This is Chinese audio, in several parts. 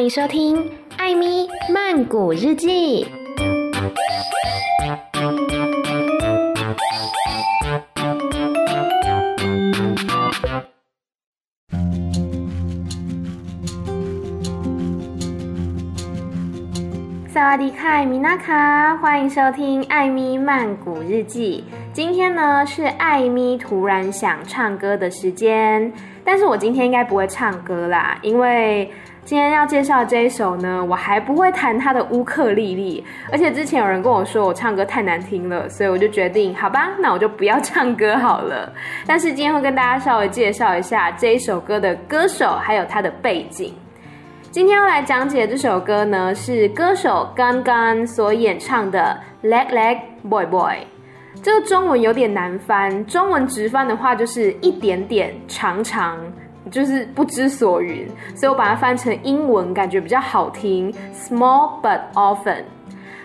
欢迎收听《艾咪曼谷日记》。萨瓦迪卡，米娜卡，欢迎收听《艾咪曼谷日记》。今天呢是艾咪突然想唱歌的时间，但是我今天应该不会唱歌啦，因为今天要介绍这一首呢，我还不会弹它的乌克丽丽，而且之前有人跟我说我唱歌太难听了，所以我就决定，好吧，那我就不要唱歌好了。但是今天会跟大家稍微介绍一下这一首歌的歌手，还有它的背景。今天要来讲解这首歌呢，是歌手刚刚所演唱的《Leg Leg Boy Boy》。这个中文有点难翻，中文直翻的话就是一点点长长，就是不知所云，所以我把它翻成英文，感觉比较好听，Small but often。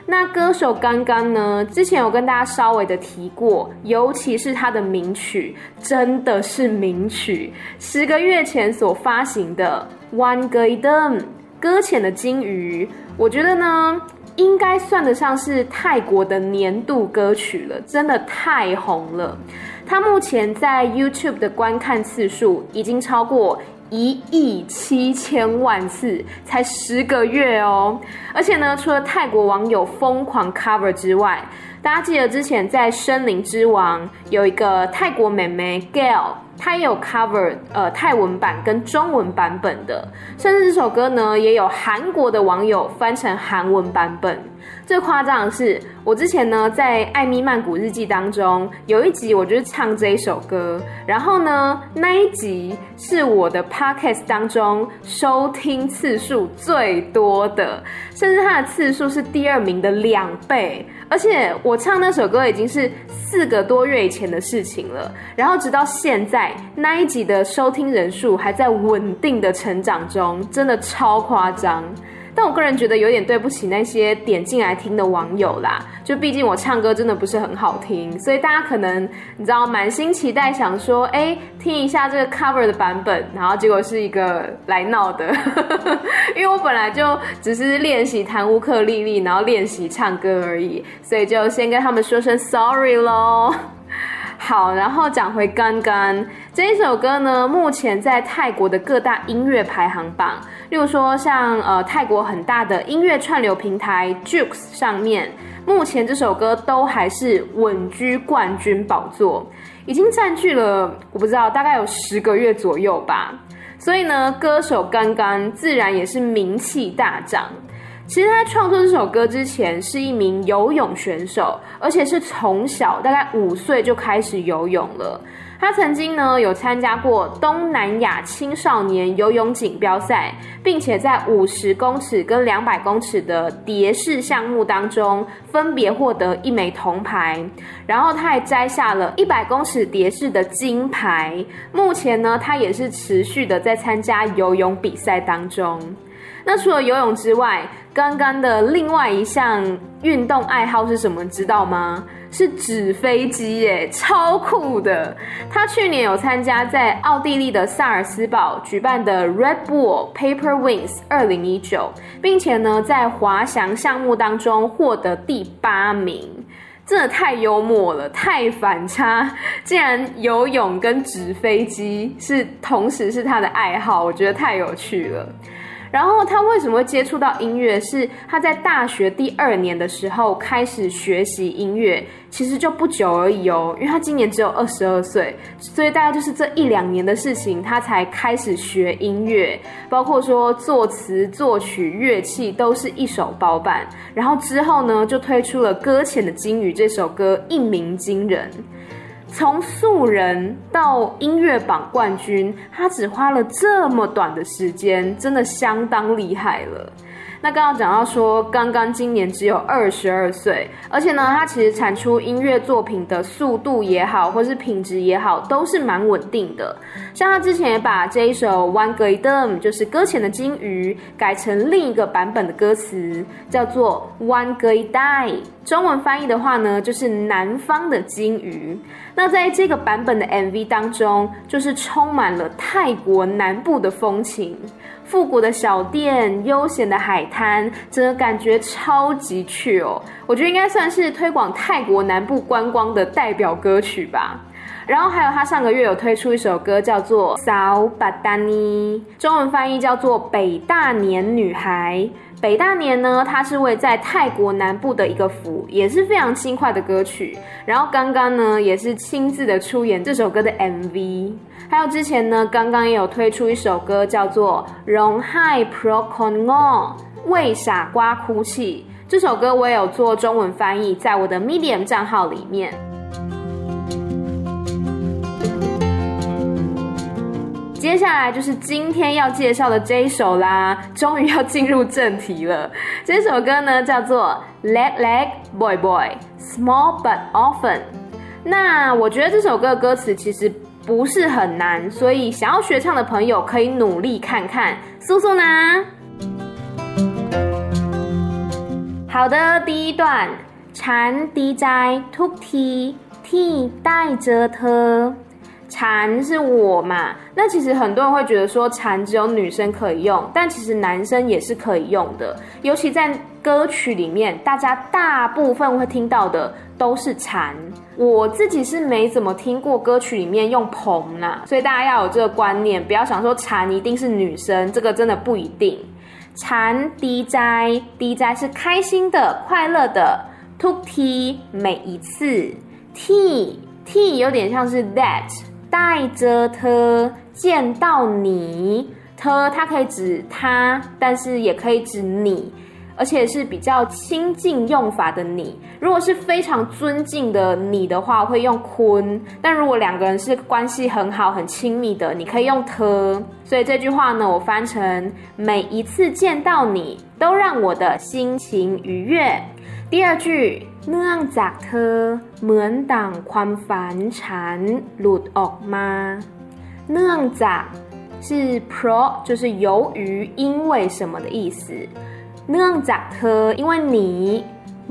那歌手刚刚呢，之前有跟大家稍微的提过，尤其是他的名曲，真的是名曲。十个月前所发行的《One Girl Dum》搁浅的鲸鱼，我觉得呢。应该算得上是泰国的年度歌曲了，真的太红了。它目前在 YouTube 的观看次数已经超过一亿七千万次，才十个月哦。而且呢，除了泰国网友疯狂 cover 之外，大家记得之前在《森林之王》有一个泰国妹妹 Gail。她也有 cover 呃泰文版跟中文版本的，甚至这首歌呢也有韩国的网友翻成韩文版本。最夸张的是，我之前呢在《艾米曼谷日记》当中有一集，我就是唱这一首歌，然后呢那一集是我的 podcast 当中收听次数最多的，甚至它的次数是第二名的两倍。而且我唱那首歌已经是四个多月以前的事情了，然后直到现在那一集的收听人数还在稳定的成长中，真的超夸张。但我个人觉得有点对不起那些点进来听的网友啦，就毕竟我唱歌真的不是很好听，所以大家可能你知道满心期待想说，哎，听一下这个 cover 的版本，然后结果是一个来闹的，因为我本来就只是练习弹乌克丽丽，然后练习唱歌而已，所以就先跟他们说声 sorry 咯。好，然后讲回刚刚这一首歌呢，目前在泰国的各大音乐排行榜，例如说像呃泰国很大的音乐串流平台 Joox 上面，目前这首歌都还是稳居冠军宝座，已经占据了我不知道大概有十个月左右吧，所以呢，歌手刚刚自然也是名气大涨。其实他创作这首歌之前是一名游泳选手，而且是从小大概五岁就开始游泳了。他曾经呢有参加过东南亚青少年游泳锦标赛，并且在五十公尺跟两百公尺的蝶式项目当中分别获得一枚铜牌，然后他还摘下了一百公尺蝶式的金牌。目前呢，他也是持续的在参加游泳比赛当中。那除了游泳之外刚刚的另外一项运动爱好是什么？知道吗？是纸飞机耶，超酷的！他去年有参加在奥地利的萨尔斯堡举办的 Red Bull Paper Wings 二零一九，并且呢，在滑翔项目当中获得第八名，真的太幽默了，太反差！竟然游泳跟纸飞机是同时是他的爱好，我觉得太有趣了。然后他为什么会接触到音乐？是他在大学第二年的时候开始学习音乐，其实就不久而已哦。因为他今年只有二十二岁，所以大概就是这一两年的事情，他才开始学音乐，包括说作词、作曲、乐器都是一手包办。然后之后呢，就推出了《搁浅的鲸鱼》这首歌，一鸣惊人。从素人到音乐榜冠军，他只花了这么短的时间，真的相当厉害了。那刚刚讲到说刚刚今年只有二十二岁，而且呢，他其实产出音乐作品的速度也好，或是品质也好，都是蛮稳定的。像他之前也把这一首 One g i d e m 就是搁浅的鲸鱼，改成另一个版本的歌词，叫做 One Girl Die。中文翻译的话呢，就是南方的鲸鱼。那在这个版本的 MV 当中，就是充满了泰国南部的风情，复古的小店、悠闲的海滩，真的感觉超级去哦。我觉得应该算是推广泰国南部观光的代表歌曲吧。然后还有他上个月有推出一首歌，叫做《Sao Pattani》，中文翻译叫做《北大年女孩》。北大年呢，它是位在泰国南部的一个府，也是非常轻快的歌曲。然后刚刚呢，也是亲自的出演这首歌的 MV。还有之前呢，刚刚也有推出一首歌，叫做《容害 Pro Con Ngo》，为傻瓜哭泣。这首歌我也有做中文翻译，在我的 Medium 账号里面。接下来就是今天要介绍的这一首啦，终于要进入正题了。这首歌呢叫做《Leg Leg Boy Boy Small But Often》。那我觉得这首歌的歌词其实不是很难，所以想要学唱的朋友可以努力看看。苏苏呢？好的，第一段，蝉低斋突踢踢带着特。蝉是我嘛？那其实很多人会觉得说蝉只有女生可以用，但其实男生也是可以用的。尤其在歌曲里面，大家大部分会听到的都是蝉。我自己是没怎么听过歌曲里面用蓬啦，所以大家要有这个观念，不要想说蝉一定是女生，这个真的不一定。蝉低斋，低斋是开心的、快乐的。突踢每一次，t t 有点像是 that。带着他见到你，他他可以指他，但是也可以指你，而且是比较亲近用法的你。如果是非常尊敬的你的话，会用坤；但如果两个人是关系很好、很亲密的，你可以用他。所以这句话呢，我翻成每一次见到你，都让我的心情愉悦。第二句，เนื่องจากเธอเหมือนดั่งความฝันฉันหลุดออกมาเนื่องจาก是 pro 就是由于因为什么的意思เนื่องจากเธอ因为你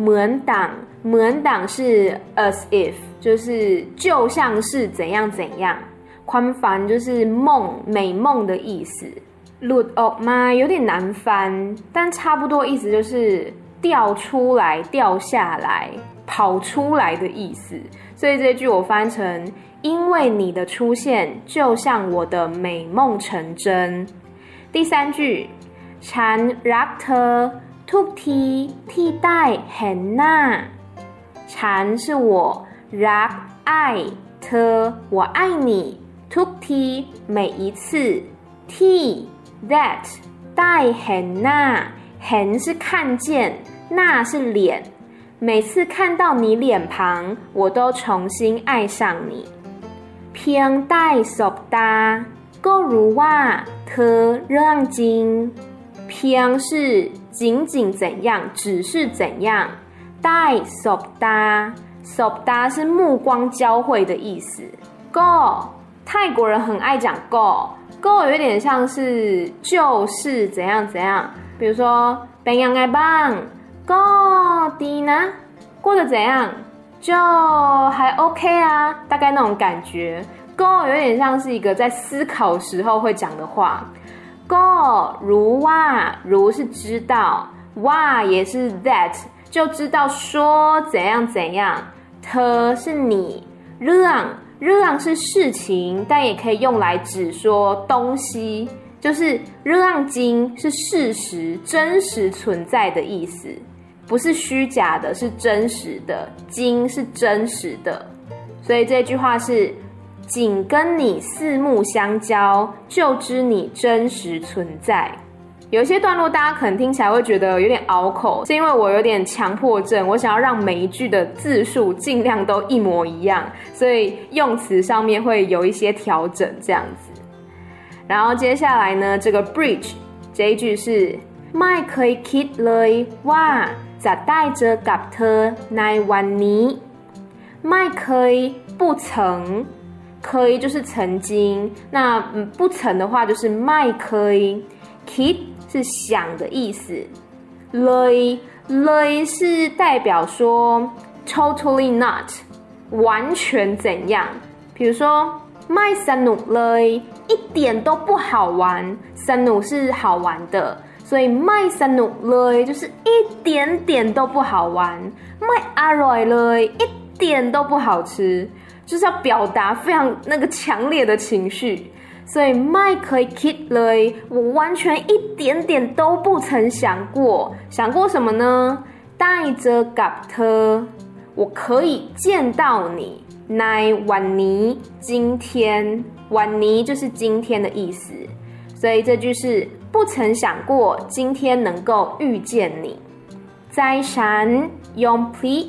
เหมือนดั่งเหมือนดั่ง是 as if 就是就像是怎样怎样ความฝัน就是梦美梦的意思หลุดออกมา有点难翻但差不多意思就是 掉出来、掉下来、跑出来的意思，所以这句我翻成：因为你的出现，就像我的美梦成真。第三句，蝉 rakter tukti ti dai henna，蝉是我 rak 爱 t 我爱你 tukti 每一次 ti that dai henna hen 是看见。那是脸，每次看到你脸庞，我都重新爱上你。偏带索达，够如哇特让金。偏是仅仅怎样，只是怎样。带索达，索达是目光交汇的意思。够，泰国人很爱讲够，够有点像是就是怎样怎样，比如说变样爱棒。过的呢？过得怎样？就还 OK 啊，大概那种感觉。Go 有点像是一个在思考时候会讲的话。Go 如哇，如是知道，哇也是 that，就知道说怎样怎样。特是你，让让是事情，但也可以用来指说东西，就是让金是事实，真实存在的意思。不是虚假的，是真实的。金是真实的，所以这句话是：仅跟你四目相交，就知你真实存在。有一些段落，大家可能听起来会觉得有点拗口，是因为我有点强迫症，我想要让每一句的字数尽量都一模一样，所以用词上面会有一些调整，这样子。然后接下来呢，这个 bridge 这一句是：ไม่เคยคิดเลยว่า จะได้เจอกับเธอในวันนี้ไม่เคย不曾可以就是曾经，那不曾的话就是ไม่เคย คิด是想的意思，เลยเลย是代表说 totally not， 完全怎样？比如说，ไม่สนุกเลย，一点都不好玩。สนุก是好玩的， 所以ไม่สนุกเลย就是一点点都不好玩。ไม่อร่อยเลย，一点都不好吃，就是要表达非常那个强烈的情绪。所以ไม่เคยคิดเลย，我完全一点点都不曾想过。想过什么呢？ได้เจอกับเธอ，我可以见到你。ในวันนี้，今天，วันนี้就是今天的意思。所以这句是 不曾想过今天能够遇见你。灾山用 plea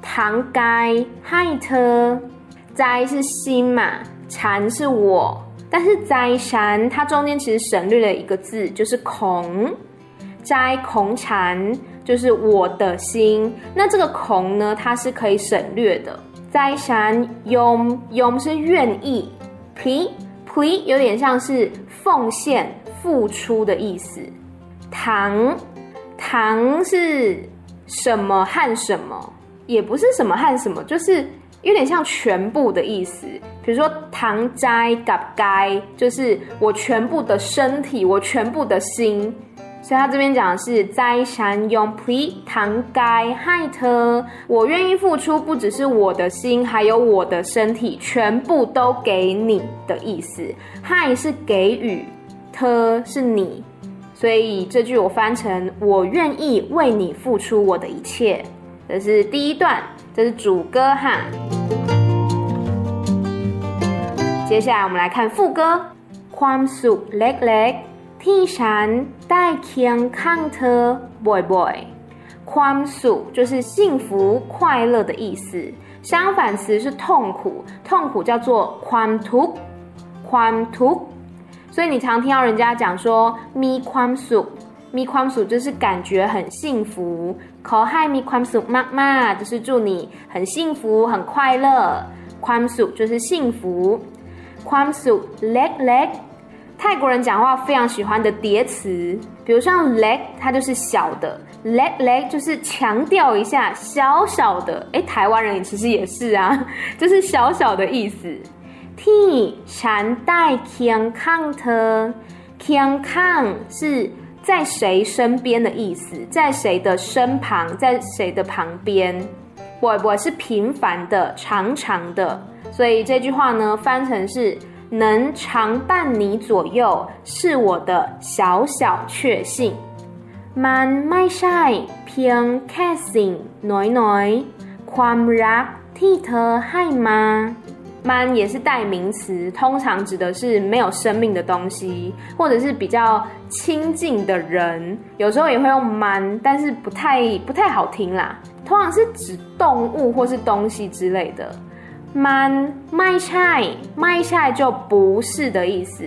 唐街 hight 灾是心嘛禅是我。但是灾山它中间其实省略了一个字就是孔。灾孔禅就是我的心。那这个孔呢它是可以省略的。灾山用用是愿意。plea plea 有点像是奉献。付出的意思。唐唐是什么和什么？也不是什么和什么，就是。有点像全部的意思，比如说“糖斋嘎该”，就是我全部的身体，我全部的心。所以他这边讲的是“斋山用 plea 糖该害特”，我愿意付出，不只是我的心，还有我的身体，全部都给你的意思。害是给予，特是你，所以这句我翻成“我愿意为你付出我的一切”。这是第一段。这是主歌哈，接下来我们来看副歌。ความสุขเล็กๆที่ฉันได้เคียงข้างเธอบ่อยๆ。ความสุข就是幸福、快乐的意思，相反词是痛苦，痛苦叫做ความทุกข์，ความทุกข์。 所以你常听到人家讲说 “mi k u a m s u m i k u a m s u 就是感觉很幸福。口嗨 mi k u a m s u 妈妈就是祝你很幸福、很快乐。k u a m s u 就是幸福。k u a m s u leg leg，泰国人讲话非常喜欢的叠词，比如像 leg，它就是小的。leg leg 就是强调一下小小的，哎、台湾人其实也是啊，就是小小的意思。ที่ฉันได้เคียงข้างเธอ，เคียงข้าง是。在谁身边的意思，在谁的身旁，在谁的旁边？不不，是平凡的、长长的。所以这句话呢，翻成是能常伴你左右，是我的小小确幸。มันไม่ใช่เพียงแค่สิ่งน้อยๆความรักที่เธอให้มา man 也是代名词，通常指的是没有生命的东西，或者是比较亲近的人。有时候也会用 man，但是不太不太好听啦。通常是指动物或是东西之类的。man my c h a i m y c h a i 就不是的意思。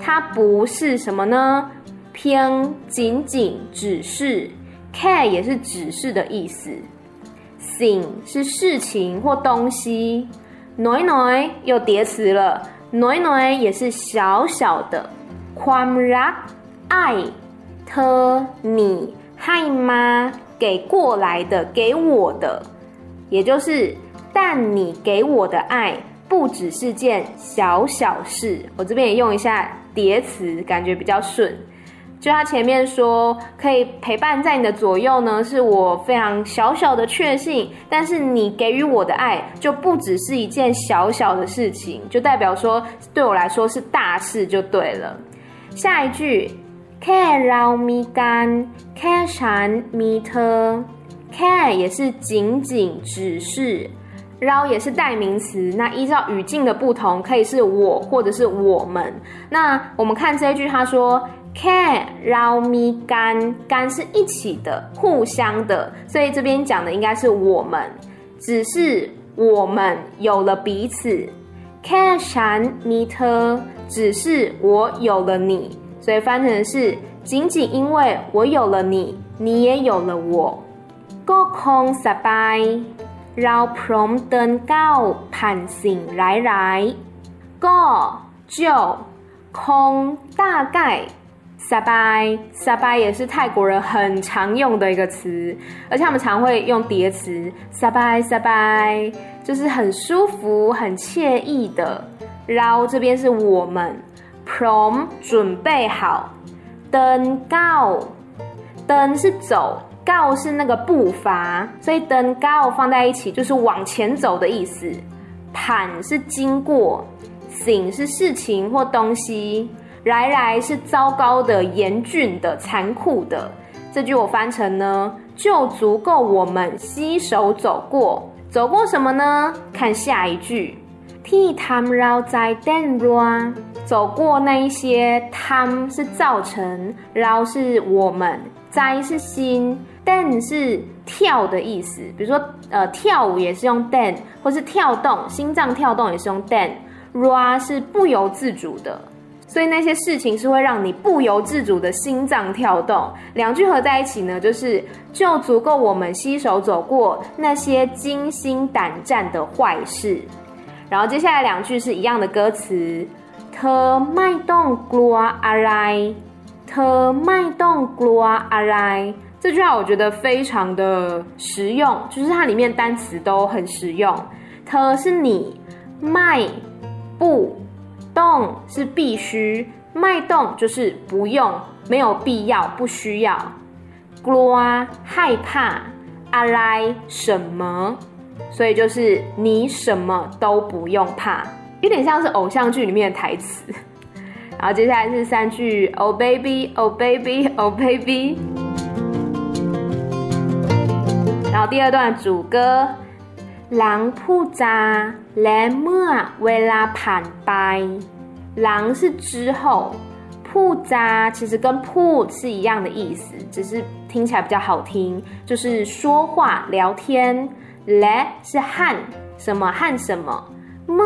它不是什么呢？偏仅仅只是 care 也是只是的意思。thing 是事情或东西。น้อยน้อย又叠词了，น้อยน้อย也是小小的。ความรัก爱เธอ你ให้มา给过来的给我的，也就是但你给我的爱不只是件小小事。我这边也用一下叠词，感觉比较顺。 就他前面说可以陪伴在你的左右呢，是我非常小小的确信。但是你给予我的爱就不只是一件小小的事情，就代表说对我来说是大事就对了。下一句，care about me，干，care and me，特，care 也是仅仅只是绕也是代名词。那依照语境的不同，可以是我或者是我们。那我们看这一句，他说。แค่เรามีกันกัน是一起的，互相的，所以这边讲的应该是我们，只是我们有了彼此。แค่ฉันมีเธอ，只是我有了你，所以翻成是仅仅因为我有了你，你也有了我。ก็คงสบายเราพร้อมเดินก้าวผ่านสิ่งร้ายๆก็就คง大概。 撒拜，撒拜也是泰国人很常用的一个词，而且他们常会用叠词，撒拜撒拜，就是很舒服、很惬意的。然后这边是我们，prom 准备好，登高，登是走，高是那个步伐，所以登高放在一起就是往前走的意思。盘是经过，行是事情或东西。来来是糟糕的、严峻的、残酷的。这句我翻成呢，就足够我们携手走过。走过什么呢？看下一句，替他们绕在灯路，走过那一些，他们是造成，绕是我们，在是心，灯是跳的意思。比如说，呃，跳舞也是用 dan，，或是跳动，心脏跳动也是用 dan。ra 是不由自主的。所以那些事情是会让你不由自主的心脏跳动。两句合在一起呢，就是就足够我们携手走过那些惊心胆战的坏事。然后接下来两句是一样的歌词：Thơ mai dong gluar alai，Thơ mai dong gluar alai。这句话我觉得非常的实用，就是它里面单词都很实用。他是你，mai 不。动是必须，脉动就是不用，没有必要，不需要。gua 害怕，阿来什么，所以就是你什么都不用怕，有点像是偶像剧里面的台词。然后接下来是三句，Oh baby, Oh baby, Oh baby。然后第二段主歌。狼扑扎，来莫为拉盘拜。狼是之后，扑扎其实跟扑是一样的意思，只是听起来比较好听，就是说话聊天。来是和什么和什么，莫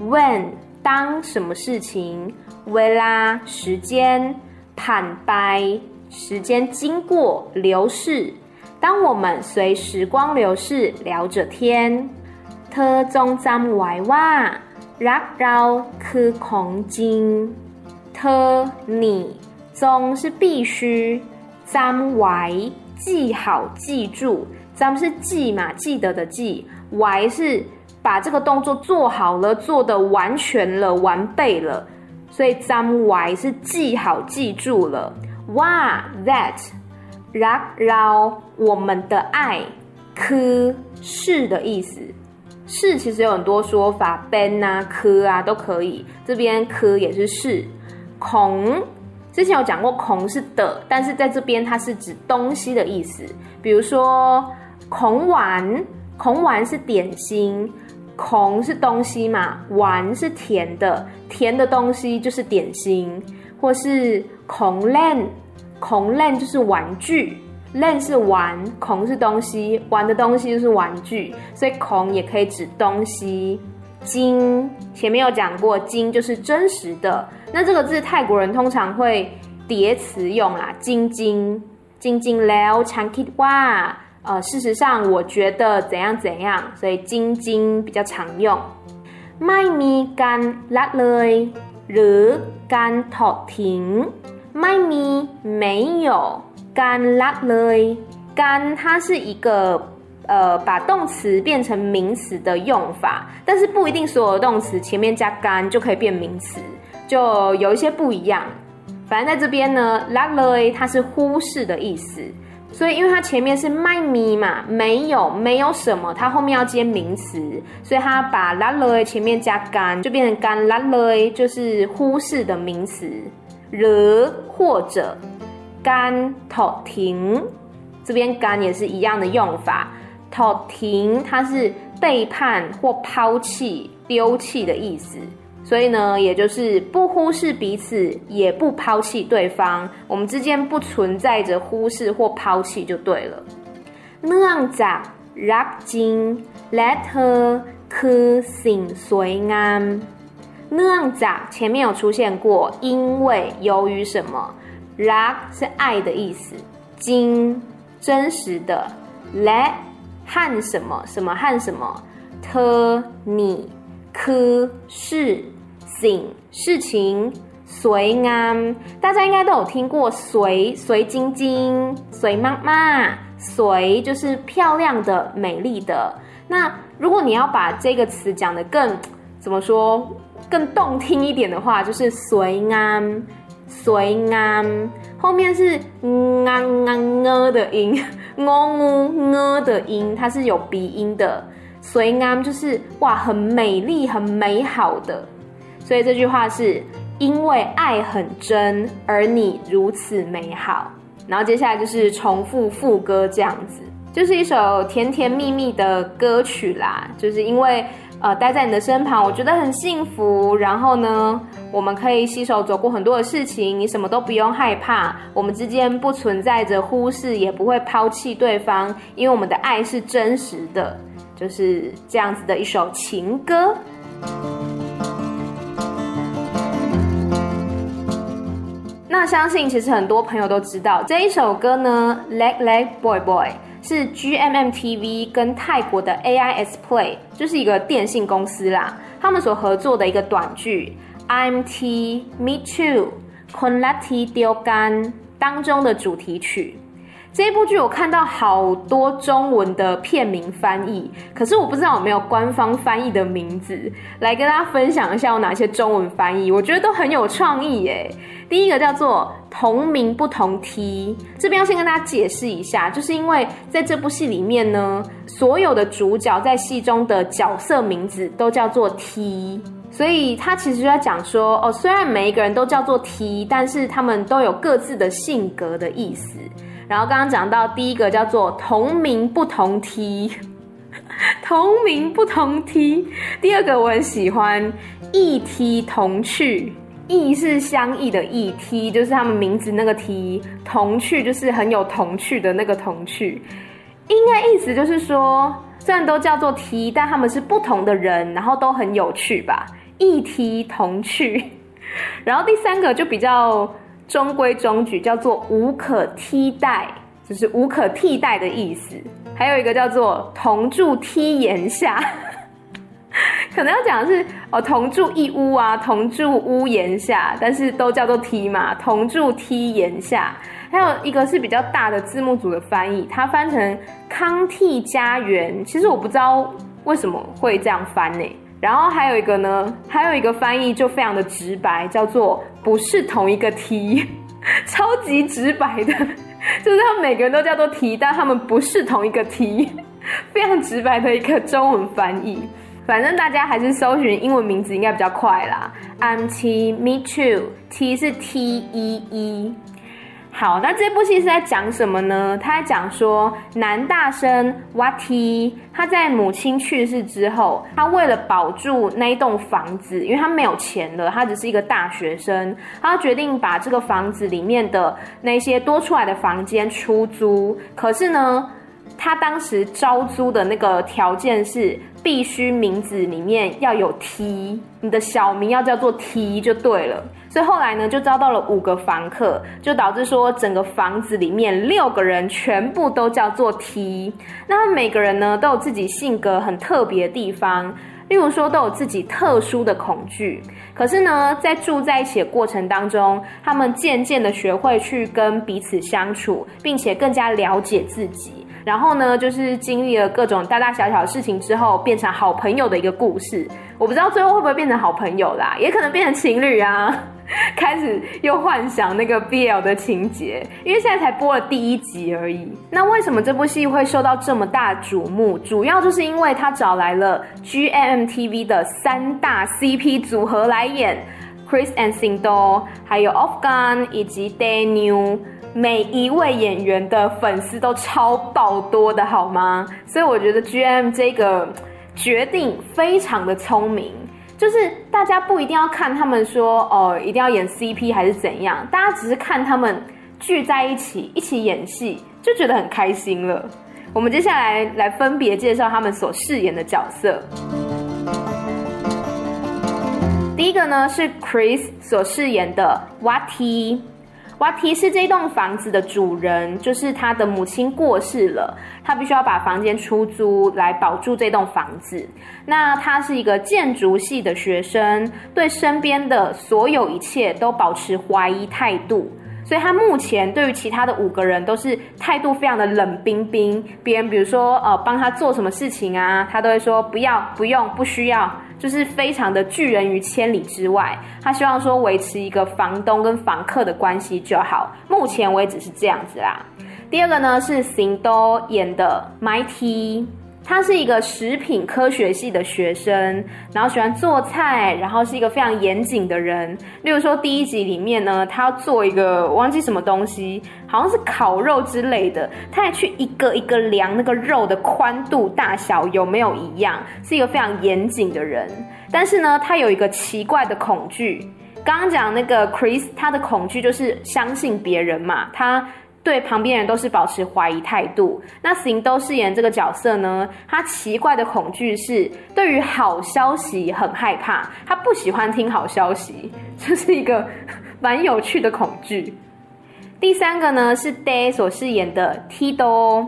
when 当什么事情，为拉时间，盘白时间经过流逝。当我们随时光流逝，聊着天，特中站外哇，拉绕去空间，特你中是必须，站外记好记住，站是记嘛，记得的记，外是把这个动作做好了，做的完全了，完备了。所以，zam 是记好记住了。哇 that，rak rao 我们的爱科是的意思。是其实有很多说法，ben 啊科啊都可以。这边科也是是。孔之前有讲过孔是的但是在这边它是指东西的意思。比如说孔碗孔碗是点心孔是东西嘛碗是甜的甜的东西就是点心或是孔烂孔烂就是玩具。练是玩，孔是东西，玩的东西就是玩具，所以孔也可以指东西。金前面有讲过，金就是真实的。那这个字泰国人通常会叠词用啦，金金金金了长 kit 哇，呃，事实上我觉得怎样怎样，所以金金比较常用。ไม่มีการละเลยหรือการทอดทิ้งไม่มี没有 การละเลยการ它是一个呃把动词变成名词的用法，但是不一定所有的动词前面加การ就可以变名词，就有一些不一样。反正在这边呢，ละเลย它是忽视的意思，所以因为它前面是ไม่มี嘛，没有没有什么，它后面要接名词，所以它把ละเลย前面加การ就变成การละเลย，就是忽视的名词。惹或者 干头停，这边干也是一样的用法。头停，它是背叛或抛弃、丢弃的意思，所以呢，也就是不忽视彼此，也不抛弃对方，我们之间不存在着忽视或抛弃就对了。那样子让金 let her ke sin sui an，那样子前面有出现过，因为由于什么。，ra 是爱的意思，金真实的，le 和什么什么和什么，t 你科是情事情，随安，大家应该都有听过随随晶晶，随妈妈，随就是漂亮的、美丽的。那如果你要把这个词讲得更怎么说？更动听一点的话，就是随安。水安，后面是嗯啊啊呃的音，哦呜呃的音，它是有鼻音的。水安就是哇，很美丽、很美好的。所以这句话是。因为爱很真，而你如此美好。然后接下来就是重复副歌这样子，就是一首甜甜蜜蜜的歌曲啦。就是因为呃待在你的身旁，我觉得很幸福。然后呢，我们可以携手走过很多的事情，你什么都不用害怕。我们之间不存在着忽视，也不会抛弃对方，因为我们的爱是真实的。就是这样子的一首情歌。那相信其实很多朋友都知道这一首歌呢，Leg Leg Boy Boy 是 GMMTV 跟泰国的 AIS Play，就是一个电信公司啦，他们所合作的一个短剧 IMT Me Too Konlati Diogan 当中的主题曲。这一部剧我看到好多中文的片名翻译，可是我不知道有没有官方翻译的名字，来跟大家分享一下有哪些中文翻译，我觉得都很有创意耶。第一个叫做同名不同梯，这边要先跟大家解释一下，就是因为在这部戏里面呢，所有的主角在戏中的角色名字都叫做梯，所以他其实就在讲说，哦，虽然每一个人都叫做 T，，但是他们都有各自的性格的意思。然后刚刚讲到第一个叫做同名不同梯，同名不同梯。第二个我很喜欢异梯同趣，异是相异的异，梯就是他们名字那个梯，同趣就是很有童趣的那个童趣。应该意思就是说，虽然都叫做梯，但他们是不同的人，然后都很有趣吧？异梯同趣。然后第三个就比较。中规中矩，叫做无可替代，就是无可替代的意思。还有一个叫做同住梯檐下，可能要讲的是哦，同住一屋啊，同住屋檐下，但是都叫做梯嘛，同住梯檐下。还有一个是比较大的字幕组的翻译，它翻成康替家园。其实我不知道为什么会这样翻呢。然后还有一个呢，还有一个翻译就非常的直白，叫做不是同一个 T，，超级直白的，就是他们每个人都叫做 T，，但他们不是同一个 T，，非常直白的一个中文翻译。反正大家还是搜寻英文名字应该比较快啦。I'm T, Me Too，T 是 T E E。好，那这部戏是在讲什么呢？他在讲说，男大生 Wati，他在母亲去世之后，他为了保住那一栋房子，因为他没有钱了，他只是一个大学生，他决定把这个房子里面的那些多出来的房间出租。可是呢，他当时招租的那个条件是，必须名字里面要有 T，你的小名要叫做 T 就对了。所以后来呢，就招到了五个房客，就导致说整个房子里面六个人全部都叫做 T。那每个人呢，都有自己性格很特别的地方，例如说都有自己特殊的恐惧。可是呢，在住在一起的过程当中，他们渐渐的学会去跟彼此相处，并且更加了解自己。然后呢，就是经历了各种大大小小事情之后，变成好朋友的一个故事。我不知道最后会不会变成好朋友啦，也可能变成情侣啊。开始又幻想那个 BL 的情节，因为现在才播了第一集而已。那为什么这部戏会受到这么大瞩目？主要就是因为他找来了 GMMTV 的三大 CP 组合来演，Chris and Sindo，还有 Afgan 以及 Daniel。每一位演员的粉丝都超爆多的，好吗？所以我觉得 GM 这个决定非常的聪明，就是大家不一定要看他们说哦，一定要演 CP 还是怎样，大家只是看他们聚在一起一起演戏，就觉得很开心了。我们接下来来分别介绍他们所饰演的角色。第一个呢是 Chris 所饰演的 Wati。我要提是这栋房子的主人，就是他的母亲过世了，他必须要把房间出租来保住这栋房子。那他是一个建筑系的学生，对身边的所有一切都保持怀疑态度。所以他目前对于其他的五个人都是态度非常的冷冰冰，别人比如说呃帮他做什么事情啊，他都会说不要、不用、不需要，就是非常的拒人于千里之外。他希望说维持一个房东跟房客的关系就好，目前为止是这样子啦。第二个呢是行都演的 Mighty。他是一个食品科学系的学生，然后喜欢做菜，然后是一个非常严谨的人。例如说第一集里面呢，他要做一个忘记什么东西，好像是烤肉之类的，他还去一个一个量那个肉的宽度大小有没有一样，是一个非常严谨的人。但是呢，他有一个奇怪的恐惧。刚刚讲那个 Chris，他的恐惧就是相信别人嘛，他。对旁边人都是保持怀疑态度。那行都饰演这个角色呢，他奇怪的恐惧是对于好消息很害怕，他不喜欢听好消息，这是一个 蛮有趣的恐惧。第三个呢是 Day 所饰演的 Tido。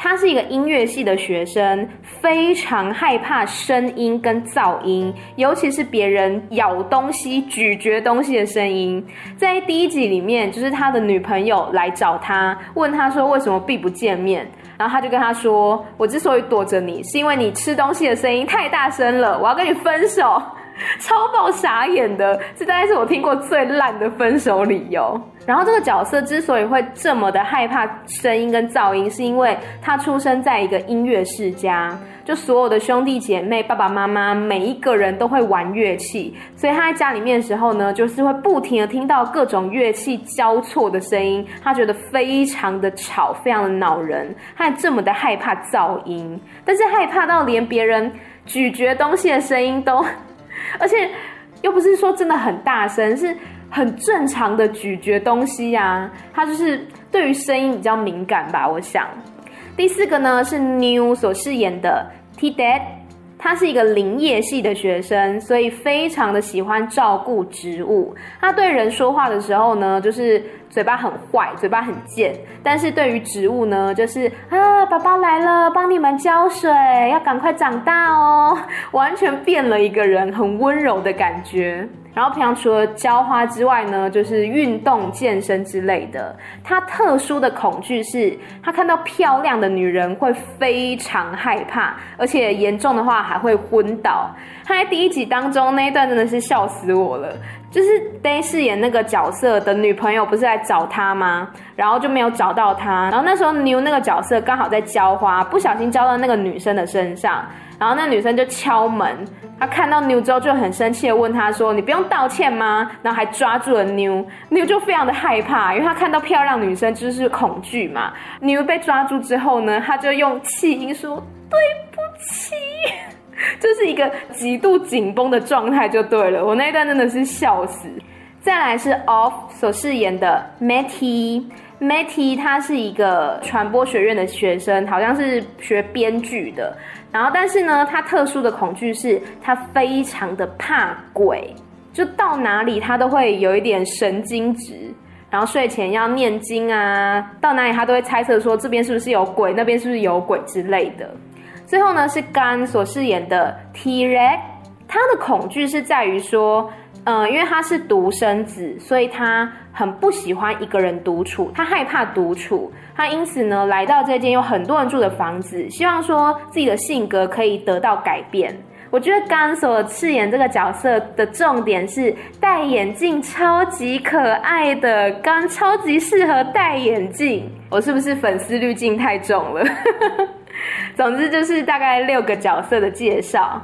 他是一个音乐系的学生，非常害怕声音跟噪音，尤其是别人咬东西、咀嚼东西的声音。在第一集里面，就是他的女朋友来找他，问他说为什么避不见面，然后他就跟他说：“我之所以躲着你，是因为你吃东西的声音太大声了，我要跟你分手。” 超爆傻眼的，这大概是我听过最烂的分手理由。然后这个角色之所以会这么的害怕声音跟噪音，是因为他出生在一个音乐世家，就所有的兄弟姐妹、爸爸妈妈每一个人都会玩乐器，所以他在家里面的时候呢，就是会不停的听到各种乐器交错的声音，他觉得非常的吵，非常的恼人，他这么的害怕噪音，但是害怕到连别人咀嚼东西的声音都。而且又不是说真的很大声，是很正常的咀嚼东西呀、啊。他就是对于声音比较敏感吧，我想。第四个呢是 New 所饰演的 T-Dad，他是一个林业系的学生，所以非常的喜欢照顾植物。他对人说话的时候呢，就是。嘴巴很坏，嘴巴很贱，但是对于植物呢，就是啊，爸爸来了，帮你们浇水，要赶快长大哦，完全变了一个人，很温柔的感觉。然后平常除了浇花之外呢，就是运动健身之类的。他特殊的恐惧是，他看到漂亮的女人会非常害怕，而且严重的话还会昏倒。他在第一集当中那一段真的是笑死我了。就是 Dae 饰演那个角色的女朋友不是来找他吗？然后就没有找到他。然后那时候牛那个角色刚好在浇花，不小心浇到那个女生的身上。然后那女生就敲门，她看到牛之后就很生气的问他说：“你不用道歉吗？”然后还抓住了 New。New 就非常的害怕，因为他看到漂亮女生就是恐惧嘛。牛被抓住之后呢，他就用气音说：“对不起。” 就是一个极度紧绷的状态就对了，我那一段真的是笑死。再来是 Off 所饰演的 Matty，Matty 他是一个传播学院的学生，好像是学编剧的。然后但是呢，他特殊的恐惧是他非常的怕鬼，就到哪里他都会有一点神经质，然后睡前要念经啊，到哪里他都会猜测说这边是不是有鬼，那边是不是有鬼之类的。最后呢，是甘所饰演的 T-Rex，他的恐惧是在于说，嗯、因为他是独生子，所以他很不喜欢一个人独处，他害怕独处，他因此呢来到这间有很多人住的房子，希望说自己的性格可以得到改变。我觉得甘所饰演这个角色的重点是戴眼镜超级可爱的甘超级适合戴眼镜，我是不是粉丝滤镜太重了？总之就是大概六个角色的介绍。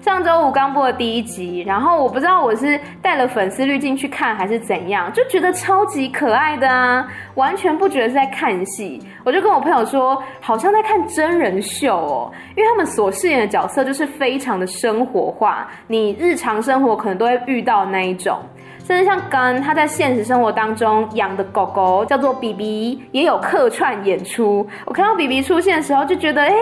上周五刚播的第一集，然后我不知道我是带了粉丝滤镜去看还是怎样，就觉得超级可爱的啊，完全不觉得是在看戏。我就跟我朋友说，好像在看真人秀哦，因为他们所饰演的角色就是非常的生活化，你日常生活可能都会遇到那一种。甚至像 Gun 他在现实生活当中养的狗狗叫做 BB，也有客串演出。我看到 BB 出现的时候，就觉得哎、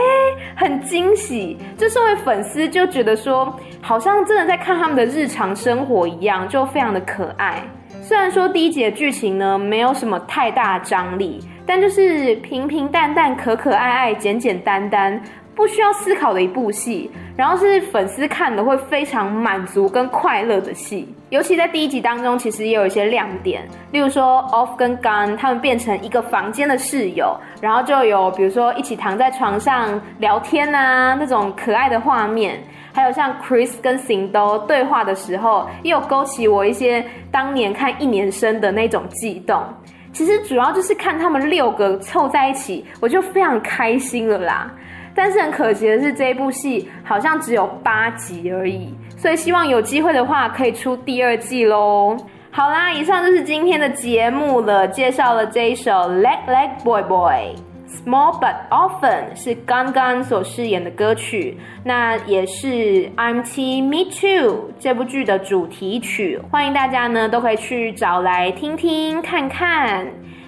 很惊喜。就身为粉丝，就觉得说，好像真的在看他们的日常生活一样，就非常的可爱。虽然说第一集的剧情呢，没有什么太大张力，但就是平平淡淡、可可爱爱、简简单单。不需要思考的一部戏，然后是粉丝看的会非常满足跟快乐的戏。尤其在第一集当中，其实也有一些亮点，例如说 Off 跟 Gun 他们变成一个房间的室友，然后就有比如说一起躺在床上聊天啊那种可爱的画面，还有像 Chris 跟 Sindo 对话的时候，也有勾起我一些当年看一年生的那种悸动。其实主要就是看他们六个凑在一起，我就非常开心了啦。但是很可惜的是，这一部戏好像只有八集而已，所以希望有机会的话可以出第二季喽。好啦，以上就是今天的节目了，介绍了这一首《Leg Leg Boy Boy》，Small But Often 是刚刚所饰演的歌曲，那也是《I'm T Me Too》这部剧的主题曲，欢迎大家呢都可以去找来听听看看。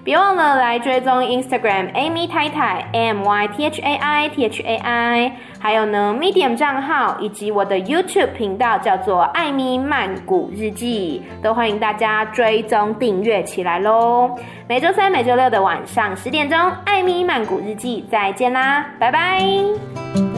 别忘了来追踪 Instagram Amy 太太 A M Y T H A I T H A I，还有呢 Medium 账号以及我的 YouTube 频道叫做艾咪曼谷日记，都欢迎大家追踪订阅起来喽。每周三、每周六的晚上十点钟，艾咪曼谷日记再见啦，拜拜。